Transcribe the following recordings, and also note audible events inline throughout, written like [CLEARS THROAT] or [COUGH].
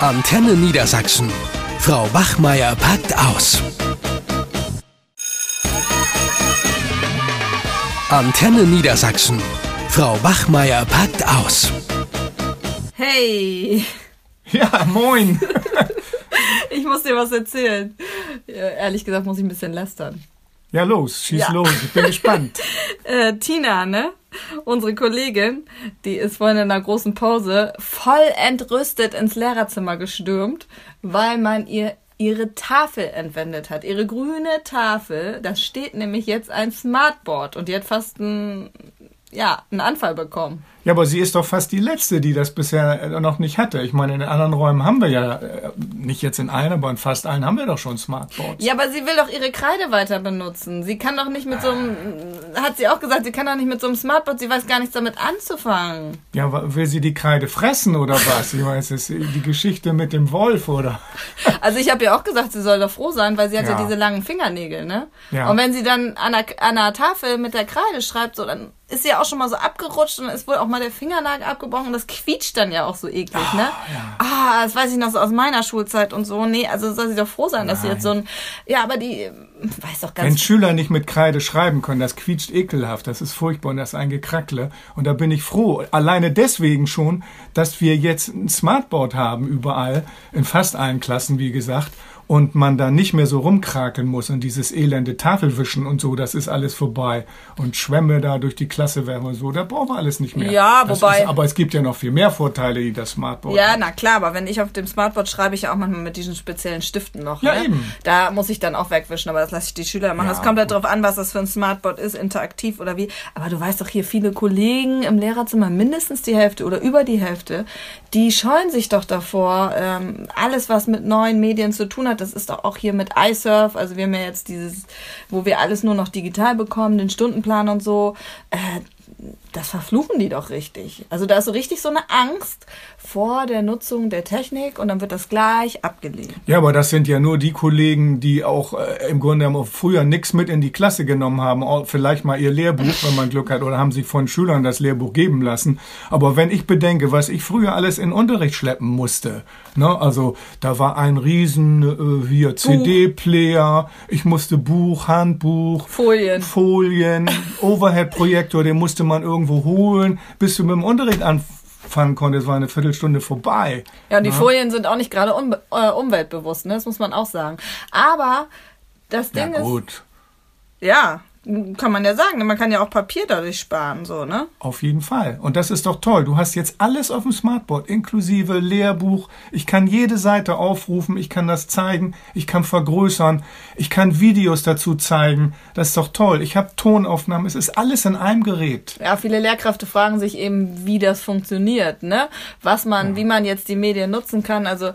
Antenne Niedersachsen. Frau Wachmeier packt aus. Antenne Niedersachsen. Frau Wachmeier packt aus. Hey, Ja, moin. [LAUGHS] ich muss dir was erzählen. Ja, ehrlich gesagt muss ich ein bisschen lästern. Ja, los, schieß Ja. los. Ich bin [LAUGHS] gespannt. Äh, Tina, ne? Unsere Kollegin, die ist vorhin in einer großen Pause voll entrüstet ins Lehrerzimmer gestürmt, weil man ihr ihre Tafel entwendet hat. Ihre grüne Tafel, da steht nämlich jetzt ein Smartboard und die hat fast einen, ja, einen Anfall bekommen. Ja, aber sie ist doch fast die Letzte, die das bisher äh, noch nicht hatte. Ich meine, in anderen Räumen haben wir ja, äh, nicht jetzt in allen, aber in fast allen haben wir doch schon Smartboards. Ja, aber sie will doch ihre Kreide weiter benutzen. Sie kann doch nicht mit so einem, hat sie auch gesagt, sie kann doch nicht mit so einem Smartboard, sie weiß gar nichts damit anzufangen. Ja, will sie die Kreide fressen oder was? Ich weiß, es ist die Geschichte mit dem Wolf oder? [LAUGHS] Also ich habe ja auch gesagt, sie soll doch froh sein, weil sie hat ja, Ja. diese langen Fingernägel, ne? Ja. Und wenn sie dann an der, an der Tafel mit der Kreide schreibt, so, dann ist ja auch schon mal so abgerutscht und ist wohl auch mal der Fingernagel abgebrochen und das quietscht dann ja auch so eklig, ne? Ah, das weiß ich noch so aus meiner Schulzeit und so. Nee, also soll sie doch froh sein, dass sie jetzt so ein, ja, aber die äh, weiß doch Wenn ganz Schüler nicht mit Kreide schreiben können, das quietscht ekelhaft, das ist furchtbar und das ist ein Gekrackle. Und da bin ich froh, alleine deswegen schon, dass wir jetzt ein Smartboard haben überall, in fast allen Klassen, wie gesagt, und man da nicht mehr so rumkrakeln muss und dieses elende Tafelwischen und so, das ist alles vorbei. Und Schwämme da durch die Klasse werfen und so, da brauchen wir alles nicht mehr. Ja, das wobei- Ist, aber es gibt ja noch viel mehr Vorteile, die das Smartboard Ja, hat. na klar, aber wenn ich auf dem Smartboard schreibe, ich ja auch manchmal mit diesen speziellen Stiften noch. Ja, ne? eben. Da muss ich dann auch wegwischen, aber das lasse ich die Schüler machen. Ja, das kommt halt gut. drauf an, was das für ein Smartboard ist, interaktiv oder wie. Aber du weißt doch hier, viele Kollegen im Lehrerzimmer, mindestens die Hälfte oder über die Hälfte, die scheuen sich doch davor. Ähm, alles, was mit neuen Medien zu tun hat, das ist doch auch hier mit iSurf. Also wir haben ja jetzt dieses, wo wir alles nur noch digital bekommen, den Stundenplan und so. Äh, das verfluchen die doch richtig. Also da ist so richtig so eine Angst vor der Nutzung der Technik und dann wird das gleich abgelehnt. Ja, aber das sind ja nur die Kollegen, die auch äh, im Grunde früher nichts mit in die Klasse genommen haben, vielleicht mal ihr Lehrbuch, wenn man Glück hat, oder haben sich von Schülern das Lehrbuch geben lassen. Aber wenn ich bedenke, was ich früher alles in Unterricht schleppen musste, ne, also da war ein riesen äh, hier CD-Player, ich musste Buch, Handbuch, Folien. Folien, [LAUGHS] Overhead-Projektor, den musste man irgendwo holen, bis du mit dem Unterricht anfangen konntest, war eine Viertelstunde vorbei. Ja, und die Folien sind auch nicht gerade unbe- äh, umweltbewusst, ne? das muss man auch sagen. Aber das Ja Ding ist, gut. ja, kann man ja sagen, man kann ja auch Papier dadurch sparen, so, ne? Auf jeden Fall. Und das ist doch toll. Du hast jetzt alles auf dem Smartboard, inklusive Lehrbuch. Ich kann jede Seite aufrufen, ich kann das zeigen, ich kann vergrößern, ich kann Videos dazu zeigen. Das ist doch toll. Ich habe Tonaufnahmen, es ist alles in einem Gerät. Ja, viele Lehrkräfte fragen sich eben, wie das funktioniert, ne? Was man, wie man jetzt die Medien nutzen kann. Also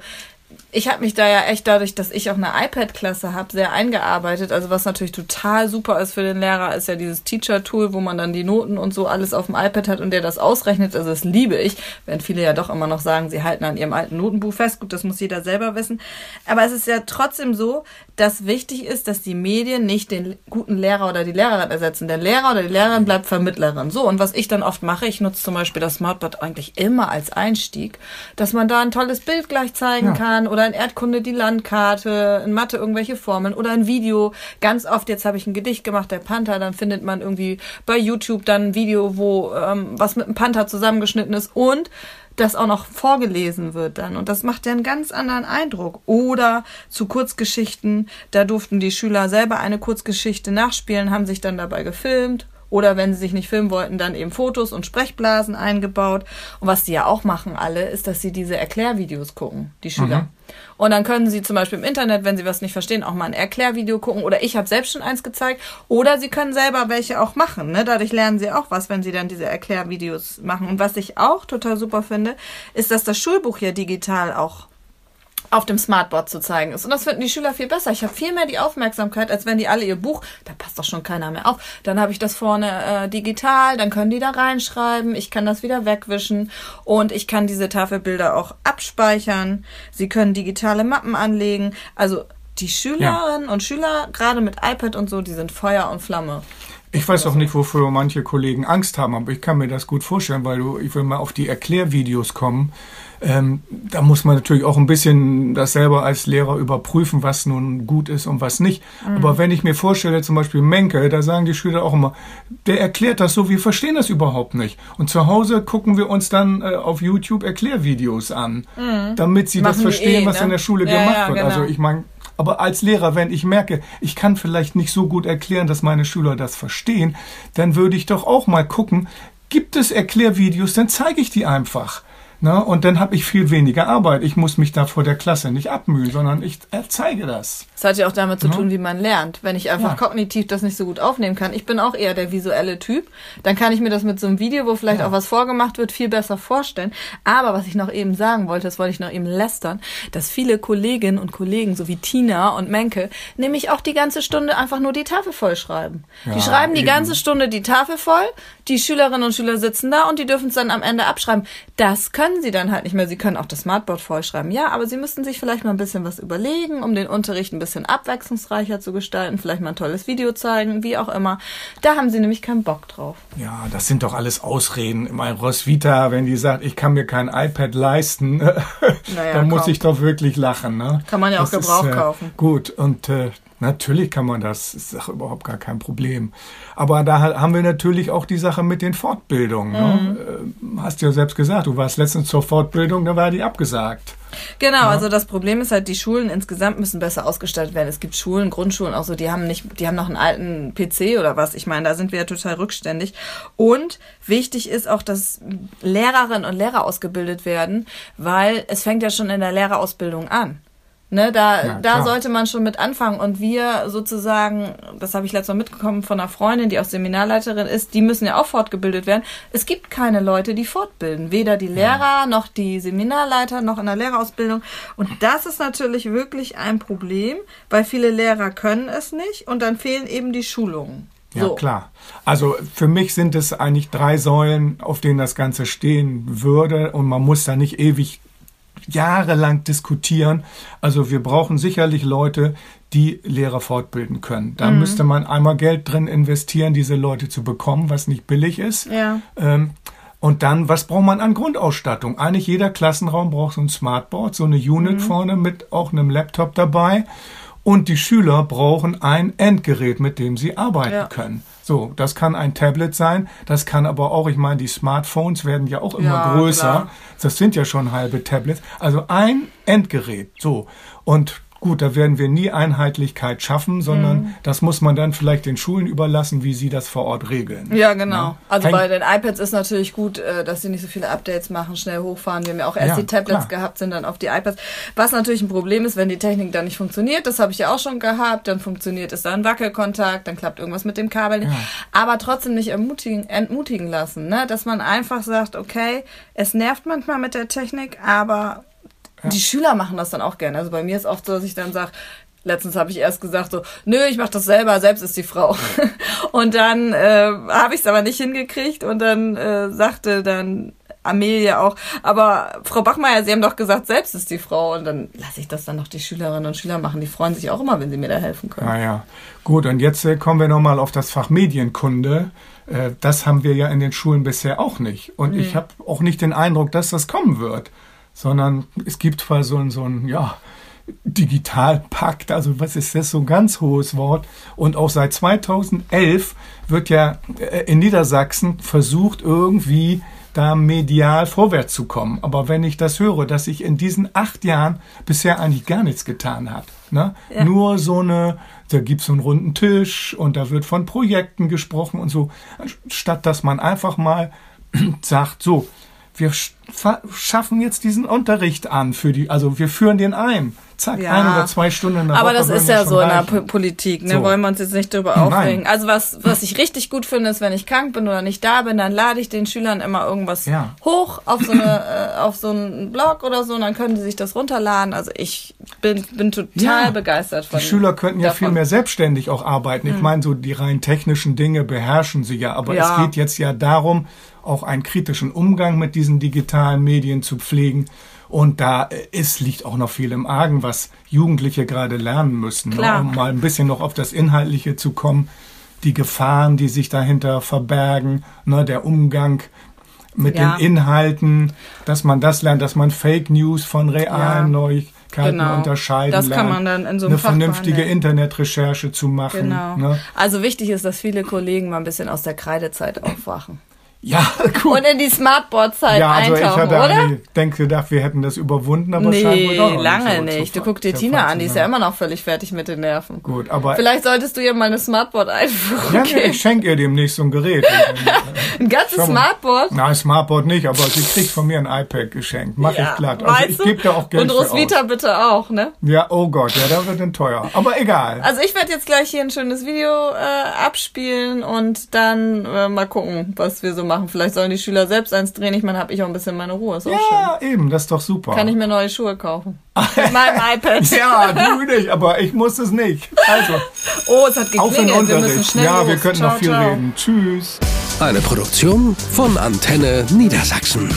ich habe mich da ja echt dadurch, dass ich auch eine iPad-Klasse habe, sehr eingearbeitet. Also was natürlich total super ist für den Lehrer, ist ja dieses Teacher-Tool, wo man dann die Noten und so alles auf dem iPad hat und der das ausrechnet. Also das liebe ich, während viele ja doch immer noch sagen, sie halten an ihrem alten Notenbuch fest. Gut, das muss jeder selber wissen. Aber es ist ja trotzdem so, dass wichtig ist, dass die Medien nicht den guten Lehrer oder die Lehrerin ersetzen. Der Lehrer oder die Lehrerin bleibt Vermittlerin. So, und was ich dann oft mache, ich nutze zum Beispiel das Smartboard eigentlich immer als Einstieg, dass man da ein tolles Bild gleich zeigen Ja. kann oder in Erdkunde die Landkarte, in Mathe irgendwelche Formeln oder ein Video. Ganz oft, jetzt habe ich ein Gedicht gemacht, der Panther, dann findet man irgendwie bei YouTube dann ein Video, wo ähm, was mit dem Panther zusammengeschnitten ist und das auch noch vorgelesen wird dann. Und das macht ja einen ganz anderen Eindruck. Oder zu Kurzgeschichten, da durften die Schüler selber eine Kurzgeschichte nachspielen, haben sich dann dabei gefilmt. Oder wenn sie sich nicht filmen wollten, dann eben Fotos und Sprechblasen eingebaut. Und was die ja auch machen alle, ist, dass sie diese Erklärvideos gucken, die Schüler. Und dann können sie zum Beispiel im Internet, wenn sie was nicht verstehen, auch mal ein Erklärvideo gucken. Oder ich habe selbst schon eins gezeigt. Oder sie können selber welche auch machen. Ne? Dadurch lernen sie auch was, wenn sie dann diese Erklärvideos machen. Und was ich auch total super finde, ist, dass das Schulbuch ja digital auch auf dem Smartboard zu zeigen ist. Und das finden die Schüler viel besser. Ich habe viel mehr die Aufmerksamkeit, als wenn die alle ihr Buch, da passt doch schon keiner mehr auf. Dann habe ich das vorne äh, digital, dann können die da reinschreiben, ich kann das wieder wegwischen und ich kann diese Tafelbilder auch abspeichern. Sie können digitale Mappen anlegen. Also die Schülerinnen und Schüler, gerade mit iPad und so, die sind Feuer und Flamme. Ich weiß auch nicht, wofür manche Kollegen Angst haben, aber ich kann mir das gut vorstellen, weil du, ich will mal auf die Erklärvideos kommen. Ähm, da muss man natürlich auch ein bisschen das selber als Lehrer überprüfen, was nun gut ist und was nicht. Mhm. Aber wenn ich mir vorstelle, zum Beispiel Menke, da sagen die Schüler auch immer, der erklärt das so, wir verstehen das überhaupt nicht. Und zu Hause gucken wir uns dann äh, auf YouTube Erklärvideos an, mhm. damit sie Machen das verstehen, eh, was ne? in der Schule ja, gemacht ja, wird. Also genau. Also ich meine, aber als Lehrer, wenn ich merke, ich kann vielleicht nicht so gut erklären, dass meine Schüler das verstehen, dann würde ich doch auch mal gucken, gibt es Erklärvideos, dann zeige ich die einfach. Na, und dann habe ich viel weniger Arbeit. Ich muss mich da vor der Klasse nicht abmühen, sondern ich zeige das. Das hat ja auch damit zu ja. tun, wie man lernt. Wenn ich einfach ja. kognitiv das nicht so gut aufnehmen kann. Ich bin auch eher der visuelle Typ. Dann kann ich mir das mit so einem Video, wo vielleicht ja. auch was vorgemacht wird, viel besser vorstellen. Aber was ich noch eben sagen wollte, das wollte ich noch eben lästern, dass viele Kolleginnen und Kollegen, so wie Tina und Menke, nämlich auch die ganze Stunde einfach nur die Tafel vollschreiben. die schreiben die eben. ganze Stunde die Tafel voll, die Schülerinnen und Schüler sitzen da und die dürfen es dann am Ende abschreiben. Das können können sie dann halt nicht mehr. Sie können auch das Smartboard vollschreiben. Ja, aber sie müssten sich vielleicht mal ein bisschen was überlegen, um den Unterricht ein bisschen abwechslungsreicher zu gestalten, vielleicht mal ein tolles Video zeigen, wie auch immer. Da haben sie nämlich keinen Bock drauf. Ja, das sind doch alles Ausreden. Mein Roswitha, wenn die sagt, ich kann mir kein iPad leisten, [LAUGHS] naja, dann muss ich doch wirklich lachen. Ne? Kann man ja das auch Gebrauch ist, äh, kaufen. Gut, und äh, Natürlich kann man das, ist doch überhaupt gar kein Problem. Aber da haben wir natürlich auch die Sache mit den Fortbildungen. Ne? Mhm. Ne? Hast du ja selbst gesagt, du warst letztens zur Fortbildung, da war die abgesagt. Genau, ja. also das Problem ist halt, die Schulen insgesamt müssen besser ausgestattet werden. Es gibt Schulen, Grundschulen auch so, die haben nicht, die haben noch einen alten PC oder was. Ich meine, da sind wir ja total rückständig. Und wichtig ist auch, dass Lehrerinnen und Lehrer ausgebildet werden, weil es fängt ja schon in der Lehrerausbildung an. Ne, da, ja, da sollte man schon mit anfangen. Und wir sozusagen, das habe ich letztes Mal mitbekommen von einer Freundin, die auch Seminarleiterin ist, die müssen ja auch fortgebildet werden. Es gibt keine Leute, die fortbilden. Weder die Lehrer ja. noch die Seminarleiter noch in der Lehrerausbildung. Und das ist natürlich wirklich ein Problem, weil viele Lehrer können es nicht und dann fehlen eben die Schulungen. Ja, so. klar. Also für mich sind es eigentlich drei Säulen, auf denen das Ganze stehen würde und man muss da nicht ewig jahrelang diskutieren. Also wir brauchen sicherlich Leute, die Lehrer fortbilden können. Da mhm. müsste man einmal Geld drin investieren, diese Leute zu bekommen, was nicht billig ist. Ja. Ähm, und dann, was braucht man an Grundausstattung? Eigentlich jeder Klassenraum braucht so ein Smartboard, so eine Unit mhm. vorne mit auch einem Laptop dabei. Und die Schüler brauchen ein Endgerät, mit dem sie arbeiten ja. können. So, das kann ein Tablet sein, das kann aber auch, ich meine, die Smartphones werden ja auch immer ja, größer. Klar. Das sind ja schon halbe Tablets. Also ein Endgerät. So. Und Gut, da werden wir nie Einheitlichkeit schaffen, sondern mhm. das muss man dann vielleicht den Schulen überlassen, wie sie das vor Ort regeln. Ja, genau. Ja? Also Ein bei den iPads ist natürlich gut, äh, dass sie nicht so viele Updates machen, schnell hochfahren. Wir haben ja auch erst ja, die Tablets klar. gehabt, sind dann auf die iPads. Was natürlich ein Problem ist, wenn die Technik dann nicht funktioniert, das habe ich ja auch schon gehabt, dann funktioniert es dann Wackelkontakt, dann klappt irgendwas mit dem Kabel nicht. Ja. Aber trotzdem nicht ermutigen, entmutigen lassen, ne? dass man einfach sagt, okay, es nervt manchmal mit der Technik, aber die Schüler machen das dann auch gerne. Also bei mir ist oft so, dass ich dann sage, Letztens habe ich erst gesagt so, nö, ich mache das selber, selbst ist die Frau. [LAUGHS] und dann äh, habe ich es aber nicht hingekriegt und dann äh, sagte dann Amelia auch, aber Frau Bachmeier, Sie haben doch gesagt, selbst ist die Frau. Und dann lasse ich das dann noch die Schülerinnen und Schüler machen. Die freuen sich auch immer, wenn sie mir da helfen können. Naja, gut. Und jetzt äh, kommen wir nochmal auf das Fach Medienkunde. Äh, das haben wir ja in den Schulen bisher auch nicht. Und mhm. ich habe auch nicht den Eindruck, dass das kommen wird sondern es gibt zwar so ein, so ein ja, Digitalpakt, also was ist das, so ein ganz hohes Wort. Und auch seit 2011 wird ja äh, in Niedersachsen versucht, irgendwie da medial vorwärts zu kommen. Aber wenn ich das höre, dass sich in diesen acht Jahren bisher eigentlich gar nichts getan hat. Ne? Ja. Nur so eine, da gibt es so einen runden Tisch und da wird von Projekten gesprochen und so, statt dass man einfach mal [CLEARS THROAT] sagt, so, wir schaffen jetzt diesen Unterricht an für die, also wir führen den ein. Zack, ja. ein oder zwei Stunden in der Aber Woche das ist ja so reichen. in der Politik, ne? So. Wollen wir uns jetzt nicht drüber aufregen. Also was, was ich richtig gut finde, ist, wenn ich krank bin oder nicht da bin, dann lade ich den Schülern immer irgendwas ja. hoch auf so eine, äh, auf so einen Blog oder so und dann können sie sich das runterladen. Also ich bin, bin total ja. begeistert von Die Schüler könnten ja davon. viel mehr selbstständig auch arbeiten. Ich hm. meine, so die rein technischen Dinge beherrschen sie ja, aber es geht jetzt ja darum, auch einen kritischen Umgang mit diesen digitalen Medien zu pflegen. Und da ist, liegt auch noch viel im Argen, was Jugendliche gerade lernen müssen. Ne? Um mal ein bisschen noch auf das Inhaltliche zu kommen. die Gefahren, die sich dahinter verbergen, ne, der Umgang mit Ja. den Inhalten, dass man das lernt, dass man Fake News von realen Ja. Neuigkeiten Genau. unterscheiden Das kann lernt. man dann in so einem eine Fach vernünftige behandeln. Internetrecherche zu machen. Genau. Ne? Also wichtig ist, dass viele Kollegen mal ein bisschen aus der Kreidezeit aufwachen. Ja, [LAUGHS] gut. Und in die Smartboard-Zeit ja, also ich eintauchen, hatte oder? eigentlich, denke gedacht, wir hätten das überwunden, aber Nee, doch noch lange nicht. zu- Du guck dir Tina an, die ist ja immer noch völlig fertig mit den Nerven. Gut, aber Vielleicht solltest du ihr mal eine Smartboard-Einführung ja, nee, geben. ich schenke ihr demnächst so ein Gerät. [LAUGHS] Ein ganzes. Smartboard? Nein, Smartboard nicht, aber sie kriegt von mir ein iPad geschenkt. Mach ich glatt. Also ich gebe da auch Geld Und Roswitha bitte auch, ne? Ja, oh Gott, ja, da wird dann teuer. Aber egal. Also ich werde jetzt gleich hier ein schönes Video äh, abspielen und dann äh, mal gucken, was wir so machen. Vielleicht sollen die Schüler selbst eins drehen. Ich meine, habe ich auch ein bisschen meine Ruhe. Ist auch schön. ja, eben, das ist doch super. Kann ich mir neue Schuhe kaufen. [LAUGHS] Mit meinem iPad. ja, du nicht, aber ich muss es nicht. Also, [LAUGHS] Oh, es hat auf in geklingelt. Wir müssen Unterricht. schnell Ja, los. wir könnten ciao, noch viel ciao. reden. Tschüss. Eine Produktion von Antenne Niedersachsen.